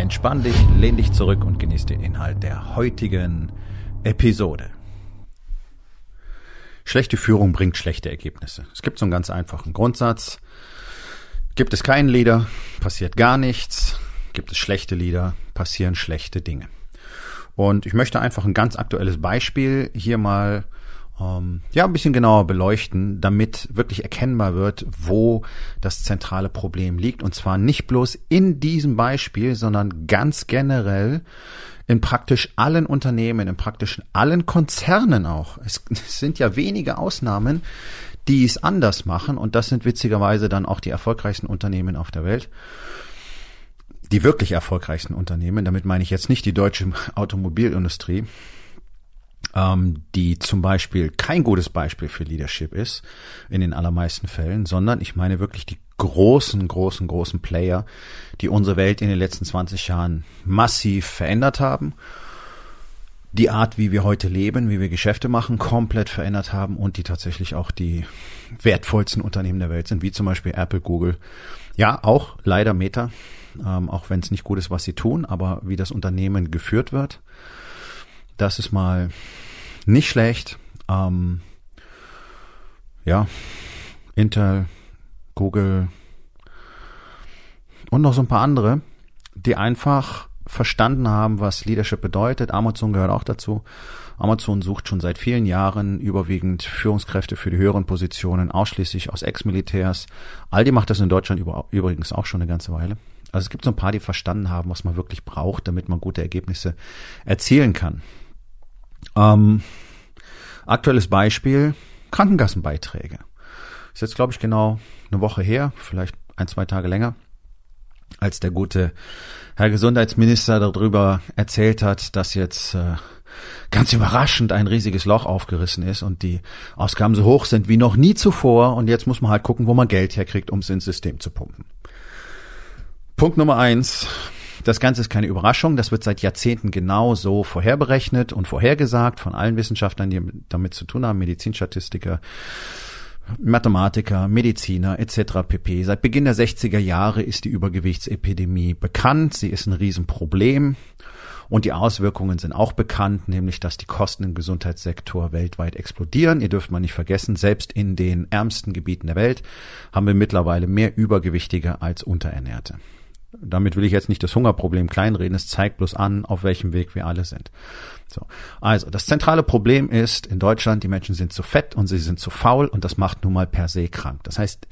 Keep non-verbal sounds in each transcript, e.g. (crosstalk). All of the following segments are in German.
Entspann dich, lehn dich zurück und genieß den Inhalt der heutigen Episode. Schlechte Führung bringt schlechte Ergebnisse. Es gibt so einen ganz einfachen Grundsatz. Gibt es keinen Leader, passiert gar nichts. Gibt es schlechte Leader, passieren schlechte Dinge. Und ich möchte einfach ein ganz aktuelles Beispiel hier mal ähm, ja, ein bisschen genauer beleuchten, damit wirklich erkennbar wird, wo das zentrale Problem liegt. Und zwar nicht bloß in diesem Beispiel, sondern ganz generell in praktisch allen Unternehmen, in praktisch allen Konzernen auch. Es, es (laughs) sind ja wenige Ausnahmen, die es anders machen. Und das sind witzigerweise dann auch die erfolgreichsten Unternehmen auf der Welt die wirklich erfolgreichsten Unternehmen, damit meine ich jetzt nicht die deutsche Automobilindustrie, ähm, die zum Beispiel kein gutes Beispiel für Leadership ist, in den allermeisten Fällen, sondern ich meine wirklich die großen, großen, großen Player, die unsere Welt in den letzten 20 Jahren massiv verändert haben, die Art, wie wir heute leben, wie wir Geschäfte machen, komplett verändert haben und die tatsächlich auch die wertvollsten Unternehmen der Welt sind, wie zum Beispiel Apple, Google, ja, auch leider Meta, ähm, auch wenn es nicht gut ist, was sie tun, aber wie das Unternehmen geführt wird, das ist mal nicht schlecht. Ähm, ja, Intel, Google und noch so ein paar andere, die einfach verstanden haben, was Leadership bedeutet. Amazon gehört auch dazu. Amazon sucht schon seit vielen Jahren überwiegend Führungskräfte für die höheren Positionen, ausschließlich aus Ex-Militärs. Aldi macht das in Deutschland übrigens auch schon eine ganze Weile. Also es gibt so ein paar, die verstanden haben, was man wirklich braucht, damit man gute Ergebnisse erzielen kann. Ähm, aktuelles Beispiel, Krankenkassenbeiträge. Ist jetzt, glaube ich, genau eine Woche her, vielleicht ein, zwei Tage länger, als der gute Herr Gesundheitsminister darüber erzählt hat, dass jetzt äh, ganz überraschend ein riesiges Loch aufgerissen ist und die Ausgaben so hoch sind wie noch nie zuvor und jetzt muss man halt gucken, wo man Geld herkriegt, um es ins System zu pumpen. Punkt Nummer eins, das Ganze ist keine Überraschung. Das wird seit Jahrzehnten genau so vorherberechnet und vorhergesagt von allen Wissenschaftlern, die damit zu tun haben, Medizinstatistiker, Mathematiker, Mediziner etc. pp. Seit Beginn der 60er Jahre ist die Übergewichtsepidemie bekannt. Sie ist ein Riesenproblem. Und die Auswirkungen sind auch bekannt, nämlich dass die Kosten im Gesundheitssektor weltweit explodieren. Ihr dürft mal nicht vergessen, selbst in den ärmsten Gebieten der Welt haben wir mittlerweile mehr Übergewichtige als Unterernährte. Damit will ich jetzt nicht das Hungerproblem kleinreden, es zeigt bloß an, auf welchem Weg wir alle sind. So. Also, das zentrale Problem ist in Deutschland, die Menschen sind zu fett und sie sind zu faul und das macht nun mal per se krank. Das heißt,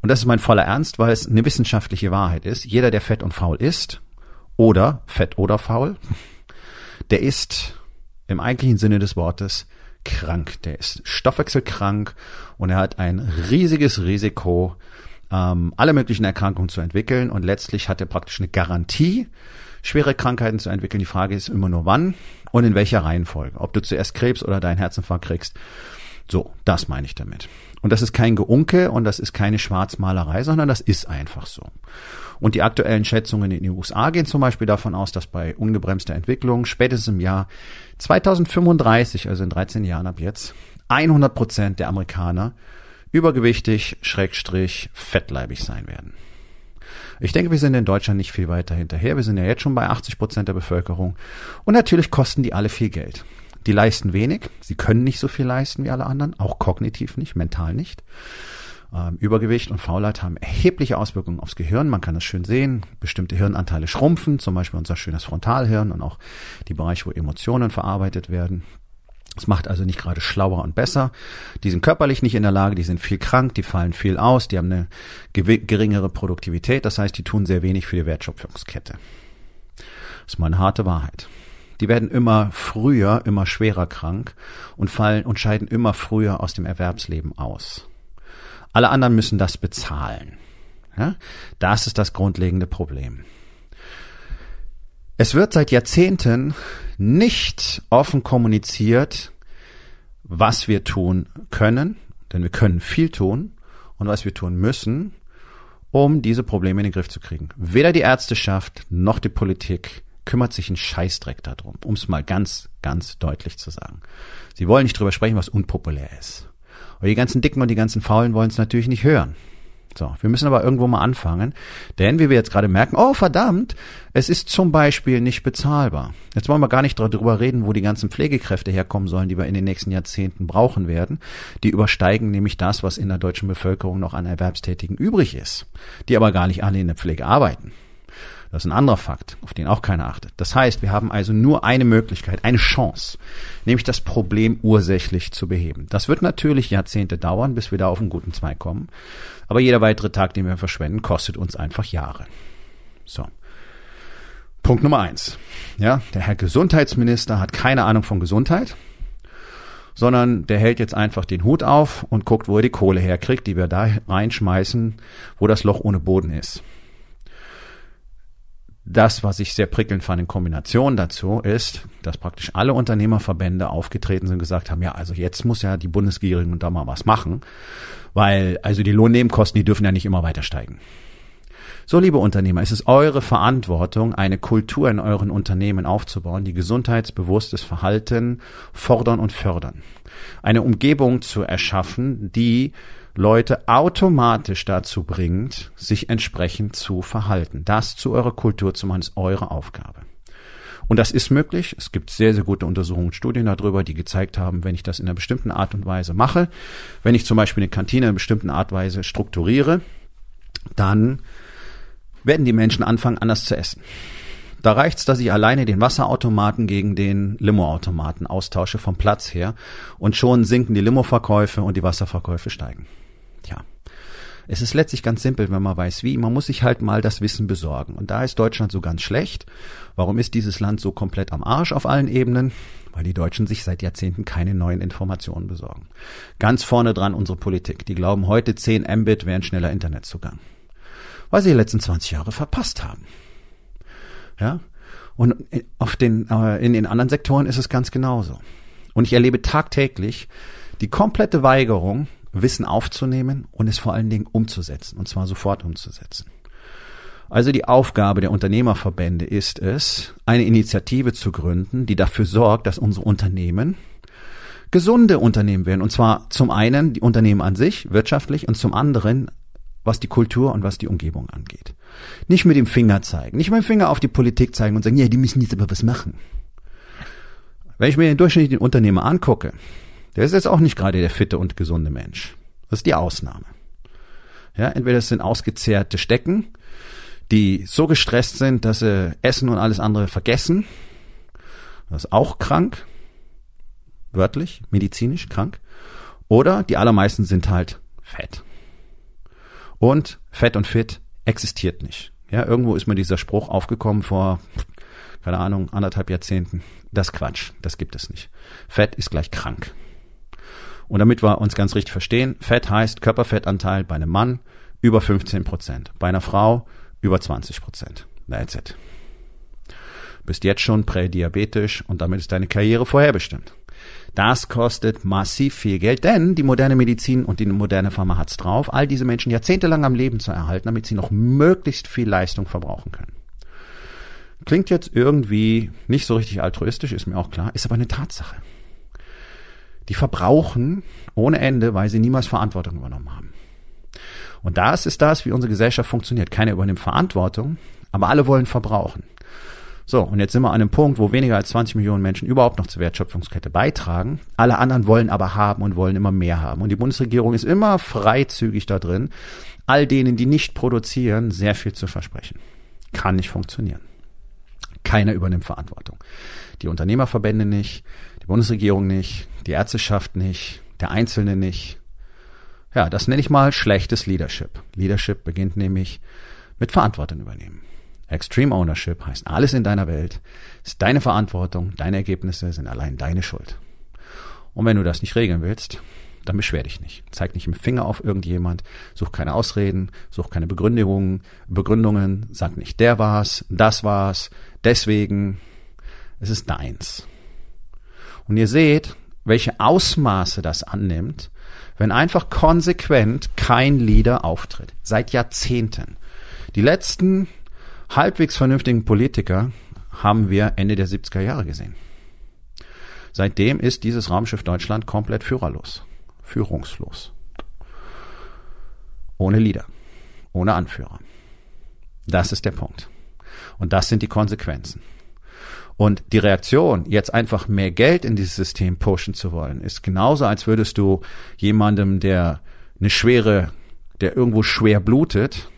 und das ist mein voller Ernst, weil es eine wissenschaftliche Wahrheit ist, jeder, der fett und faul ist, oder fett oder faul, der ist im eigentlichen Sinne des Wortes krank. Der ist stoffwechselkrank und er hat ein riesiges Risiko, ähm, alle möglichen Erkrankungen zu entwickeln und letztlich hat er praktisch eine Garantie, schwere Krankheiten zu entwickeln. Die Frage ist immer nur wann und in welcher Reihenfolge. Ob du zuerst Krebs oder deinen Herzinfarkt kriegst. So, das meine ich damit. Und das ist kein Geunke und das ist keine Schwarzmalerei, sondern das ist einfach so. Und die aktuellen Schätzungen in den USA gehen zum Beispiel davon aus, dass bei ungebremster Entwicklung spätestens im Jahr 2035, also in 13 Jahren ab jetzt, 100 Prozent der Amerikaner übergewichtig, schrägstrich, fettleibig sein werden. Ich denke, wir sind in Deutschland nicht viel weiter hinterher. Wir sind ja jetzt schon bei 80 Prozent der Bevölkerung. Und natürlich kosten die alle viel Geld. Die leisten wenig. Sie können nicht so viel leisten wie alle anderen. Auch kognitiv nicht, mental nicht. Ähm, Übergewicht und Faulheit haben erhebliche Auswirkungen aufs Gehirn. Man kann das schön sehen. Bestimmte Hirnanteile schrumpfen, zum Beispiel unser schönes Frontalhirn und auch die Bereiche, wo Emotionen verarbeitet werden. Es macht also nicht gerade schlauer und besser. Die sind körperlich nicht in der Lage, die sind viel krank, die fallen viel aus, die haben eine geringere Produktivität, das heißt, die tun sehr wenig für die Wertschöpfungskette. Das ist mal eine harte Wahrheit. Die werden immer früher, immer schwerer krank und fallen und scheiden immer früher aus dem Erwerbsleben aus. Alle anderen müssen das bezahlen. Ja? Das ist das grundlegende Problem. Es wird seit Jahrzehnten nicht offen kommuniziert, was wir tun können, denn wir können viel tun und was wir tun müssen, um diese Probleme in den Griff zu kriegen. Weder die Ärzteschaft noch die Politik kümmert sich ein Scheißdreck darum, um es mal ganz, ganz deutlich zu sagen. Sie wollen nicht drüber sprechen, was unpopulär ist. Aber die ganzen Dicken und die ganzen Faulen wollen es natürlich nicht hören. So, wir müssen aber irgendwo mal anfangen, denn wie wir jetzt gerade merken, oh verdammt, es ist zum Beispiel nicht bezahlbar. Jetzt wollen wir gar nicht darüber reden, wo die ganzen Pflegekräfte herkommen sollen, die wir in den nächsten Jahrzehnten brauchen werden. Die übersteigen nämlich das, was in der deutschen Bevölkerung noch an Erwerbstätigen übrig ist, die aber gar nicht alle in der Pflege arbeiten. Das ist ein anderer Fakt, auf den auch keiner achtet. Das heißt, wir haben also nur eine Möglichkeit, eine Chance, nämlich das Problem ursächlich zu beheben. Das wird natürlich Jahrzehnte dauern, bis wir da auf einen guten Zweig kommen. Aber jeder weitere Tag, den wir verschwenden, kostet uns einfach Jahre. So. Punkt Nummer eins. Ja, der Herr Gesundheitsminister hat keine Ahnung von Gesundheit, sondern der hält jetzt einfach den Hut auf und guckt, wo er die Kohle herkriegt, die wir da reinschmeißen, wo das Loch ohne Boden ist das, was ich sehr prickelnd fand in Kombination dazu, ist, dass praktisch alle Unternehmerverbände aufgetreten sind und gesagt haben, ja, also jetzt muss ja die Bundesregierung da mal was machen, weil also die Lohnnebenkosten, die dürfen ja nicht immer weiter steigen. So, liebe Unternehmer, es ist eure Verantwortung, eine Kultur in euren Unternehmen aufzubauen, die gesundheitsbewusstes Verhalten fordern und fördern. Eine Umgebung zu erschaffen, die Leute automatisch dazu bringt, sich entsprechend zu verhalten. Das zu eurer Kultur zu machen, ist eure Aufgabe. Und das ist möglich. Es gibt sehr, sehr gute Untersuchungen und Studien darüber, die gezeigt haben, wenn ich das in einer bestimmten Art und Weise mache, wenn ich zum Beispiel eine Kantine in einer bestimmten Art und Weise strukturiere, dann werden die Menschen anfangen, anders zu essen. Da reicht's, dass ich alleine den Wasserautomaten gegen den Limoautomaten austausche vom Platz her und schon sinken die Limoverkäufe und die Wasserverkäufe steigen. Tja. Es ist letztlich ganz simpel, wenn man weiß wie. Man muss sich halt mal das Wissen besorgen. Und da ist Deutschland so ganz schlecht. Warum ist dieses Land so komplett am Arsch auf allen Ebenen? Weil die Deutschen sich seit Jahrzehnten keine neuen Informationen besorgen. Ganz vorne dran unsere Politik. Die glauben heute 10 Mbit wären schneller Internetzugang. Weil sie die letzten 20 Jahre verpasst haben. Ja? Und auf den, äh, in den anderen Sektoren ist es ganz genauso. Und ich erlebe tagtäglich die komplette Weigerung, Wissen aufzunehmen und es vor allen Dingen umzusetzen, und zwar sofort umzusetzen. Also die Aufgabe der Unternehmerverbände ist es, eine Initiative zu gründen, die dafür sorgt, dass unsere Unternehmen gesunde Unternehmen werden. Und zwar zum einen die Unternehmen an sich, wirtschaftlich, und zum anderen, was die Kultur und was die Umgebung angeht. Nicht mit dem Finger zeigen, nicht mit dem Finger auf die Politik zeigen und sagen, ja, die müssen jetzt aber was machen. Wenn ich mir den durchschnittlichen Unternehmer angucke, der ist jetzt auch nicht gerade der fitte und gesunde Mensch. Das ist die Ausnahme. Ja, entweder es sind ausgezehrte Stecken, die so gestresst sind, dass sie Essen und alles andere vergessen. Das ist auch krank. Wörtlich, medizinisch krank. Oder die allermeisten sind halt fett. Und fett und fit existiert nicht. Ja, irgendwo ist mir dieser Spruch aufgekommen vor, keine Ahnung, anderthalb Jahrzehnten. Das Quatsch. Das gibt es nicht. Fett ist gleich krank. Und damit wir uns ganz richtig verstehen, Fett heißt Körperfettanteil bei einem Mann über 15 Prozent, bei einer Frau über 20 Prozent. That's it. Bist jetzt schon prädiabetisch und damit ist deine Karriere vorherbestimmt. Das kostet massiv viel Geld, denn die moderne Medizin und die moderne Pharma hat's drauf, all diese Menschen jahrzehntelang am Leben zu erhalten, damit sie noch möglichst viel Leistung verbrauchen können. Klingt jetzt irgendwie nicht so richtig altruistisch, ist mir auch klar, ist aber eine Tatsache die verbrauchen ohne Ende, weil sie niemals Verantwortung übernommen haben. Und das ist das, wie unsere Gesellschaft funktioniert. Keiner übernimmt Verantwortung, aber alle wollen verbrauchen. So, und jetzt sind wir an einem Punkt, wo weniger als 20 Millionen Menschen überhaupt noch zur Wertschöpfungskette beitragen. Alle anderen wollen aber haben und wollen immer mehr haben. Und die Bundesregierung ist immer freizügig da drin, all denen, die nicht produzieren, sehr viel zu versprechen. Kann nicht funktionieren. Keiner übernimmt Verantwortung. Die Unternehmerverbände nicht, die Bundesregierung nicht, die Ärzteschaft nicht, der Einzelne nicht. Ja, das nenne ich mal schlechtes Leadership. Leadership beginnt nämlich mit Verantwortung übernehmen. Extreme Ownership heißt alles in deiner Welt, ist deine Verantwortung, deine Ergebnisse sind allein deine Schuld. Und wenn du das nicht regeln willst, dann beschwer dich nicht. Zeig nicht mit dem Finger auf irgendjemand, such keine Ausreden, such keine Begründungen, Begründungen, sag nicht, der war's, das war's, deswegen. Es ist deins. Und ihr seht, welche Ausmaße das annimmt, wenn einfach konsequent kein Leader auftritt. Seit Jahrzehnten. Die letzten halbwegs vernünftigen Politiker haben wir Ende der 70er Jahre gesehen. Seitdem ist dieses Raumschiff Deutschland komplett führerlos, führungslos. Ohne Leader, ohne Anführer. Das ist der Punkt. Und das sind die Konsequenzen. Und die Reaktion, jetzt einfach mehr Geld in dieses System pushen zu wollen, ist genauso, als würdest du jemandem, der eine schwere, der irgendwo schwer blutet,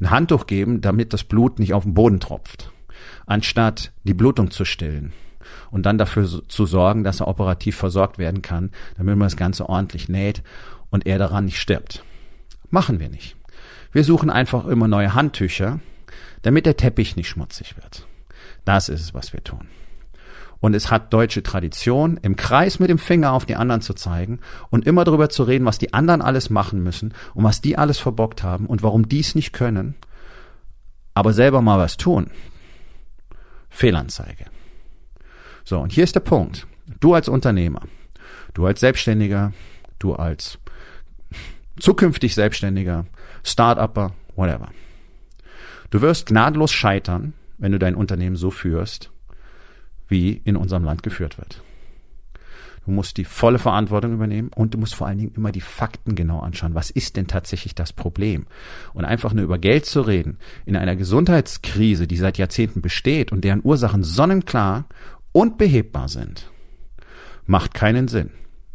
ein Handtuch geben, damit das Blut nicht auf den Boden tropft, anstatt die Blutung zu stillen und dann dafür zu sorgen, dass er operativ versorgt werden kann, damit man das Ganze ordentlich näht und er daran nicht stirbt. Machen wir nicht. Wir suchen einfach immer neue Handtücher, damit der Teppich nicht schmutzig wird. Das ist es, was wir tun. Und es hat deutsche Tradition, im Kreis mit dem Finger auf die anderen zu zeigen und immer darüber zu reden, was die anderen alles machen müssen und was die alles verbockt haben und warum die es nicht können, aber selber mal was tun. Fehlanzeige. So, und hier ist der Punkt. Du als Unternehmer, du als Selbstständiger, du als zukünftig Selbstständiger, Start-Upper, whatever. Du wirst gnadenlos scheitern, wenn du dein Unternehmen so führst, wie in unserem Land geführt wird. Du musst die volle Verantwortung übernehmen und du musst vor allen Dingen immer die Fakten genau anschauen. Was ist denn tatsächlich das Problem? Und einfach nur über Geld zu reden, in einer Gesundheitskrise, die seit Jahrzehnten besteht und deren Ursachen sonnenklar und behebbar sind, macht keinen Sinn.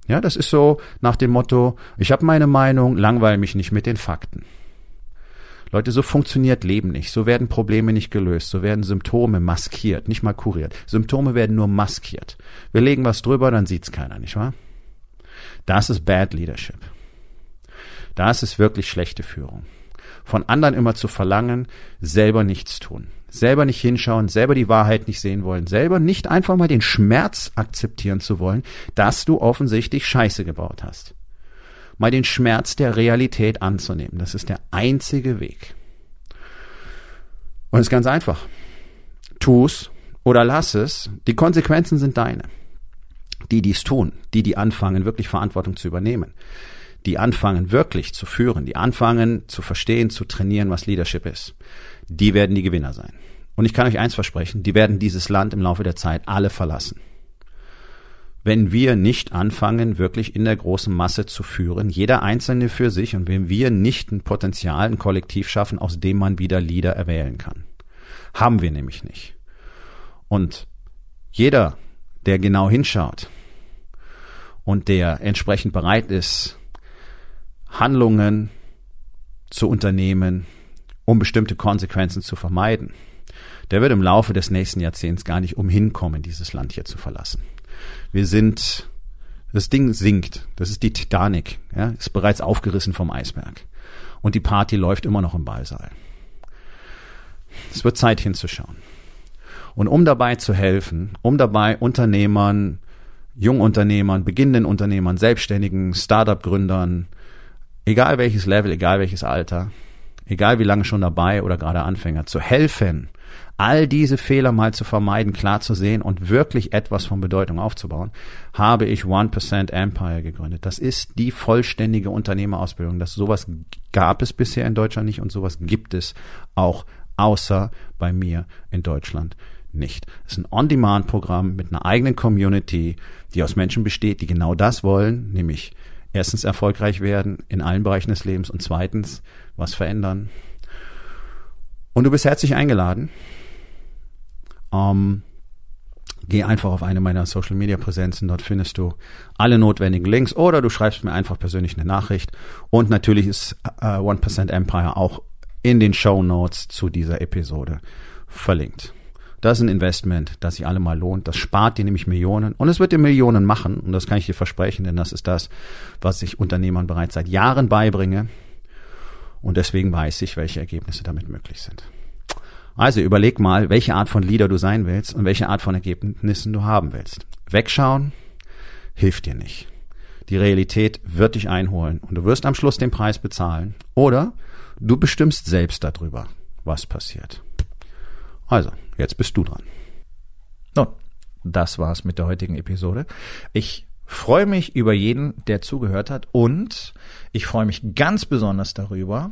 Ja, das ist so nach dem Motto, ich habe meine Meinung, langweile mich nicht mit den Fakten. Leute, so funktioniert Leben nicht. So werden Probleme nicht gelöst. So werden Symptome maskiert, nicht mal kuriert. Symptome werden nur maskiert. Wir legen was drüber, dann sieht's keiner, nicht wahr? Das ist Bad Leadership. Das ist wirklich schlechte Führung. Von anderen immer zu verlangen, selber nichts tun selber nicht hinschauen, selber die Wahrheit nicht sehen wollen, selber nicht einfach mal den Schmerz akzeptieren zu wollen, dass du offensichtlich Scheiße gebaut hast. Mal den Schmerz der Realität anzunehmen. Das ist der einzige Weg. Und es ist ganz einfach. Tu es oder lass es. Die Konsequenzen sind deine. Die dies tun, die, die anfangen, wirklich Verantwortung zu übernehmen, die anfangen, wirklich zu führen, die anfangen, zu verstehen, zu trainieren, was Leadership ist die werden die Gewinner sein. Und ich kann euch eins versprechen, die werden dieses Land im Laufe der Zeit alle verlassen. Wenn wir nicht anfangen, wirklich in der großen Masse zu führen, jeder Einzelne für sich, und wenn wir nicht ein Potenzial, ein Kollektiv schaffen, aus dem man wieder Leader erwählen kann. Haben wir nämlich nicht. Und jeder, der genau hinschaut und der entsprechend bereit ist, Handlungen zu unternehmen, um bestimmte Konsequenzen zu vermeiden, der wird im Laufe des nächsten Jahrzehnts gar nicht umhin kommen, dieses Land hier zu verlassen. Wir sind, das Ding sinkt, das ist die Titanic, ja, ist bereits aufgerissen vom Eisberg. Und die Party läuft immer noch im Ballsaal. Es wird Zeit hinzuschauen. Und um dabei zu helfen, um dabei Unternehmern, Jungunternehmern, beginnenden Unternehmern, Selbstständigen, Startup-Gründern, egal welches Level, egal welches Alter, egal wie lange schon dabei oder gerade Anfänger, zu helfen, all diese Fehler mal zu vermeiden, klar zu sehen und wirklich etwas von Bedeutung aufzubauen, habe ich 1% Empire gegründet. Das ist die vollständige Unternehmerausbildung. Das sowas gab es bisher in Deutschland nicht und sowas gibt es auch außer bei mir in Deutschland nicht. Es ist ein On-Demand-Programm mit einer eigenen Community, die aus Menschen besteht, die genau das wollen, nämlich erstens erfolgreich werden in allen Bereichen des Lebens und zweitens was verändern. Und du bist herzlich eingeladen. Ähm, geh einfach auf eine meiner Social Media Präsenzen. Dort findest du alle notwendigen Links oder du schreibst mir einfach persönlich eine Nachricht. Und natürlich ist äh, 1% Empire auch in den Show Notes zu dieser Episode verlinkt. Das ist ein Investment, das sich allemal lohnt. Das spart dir nämlich Millionen und es wird dir Millionen machen. Und das kann ich dir versprechen, denn das ist das, was ich Unternehmern bereits seit Jahren beibringe. Und deswegen weiß ich, welche Ergebnisse damit möglich sind. Also überleg mal, welche Art von Leader du sein willst und welche Art von Ergebnissen du haben willst. Wegschauen hilft dir nicht. Die Realität wird dich einholen und du wirst am Schluss den Preis bezahlen. Oder du bestimmst selbst darüber, was passiert. Also, jetzt bist du dran. Nun, das war's mit der heutigen Episode. Ich freue mich über jeden, der zugehört hat und ich freue mich ganz besonders darüber,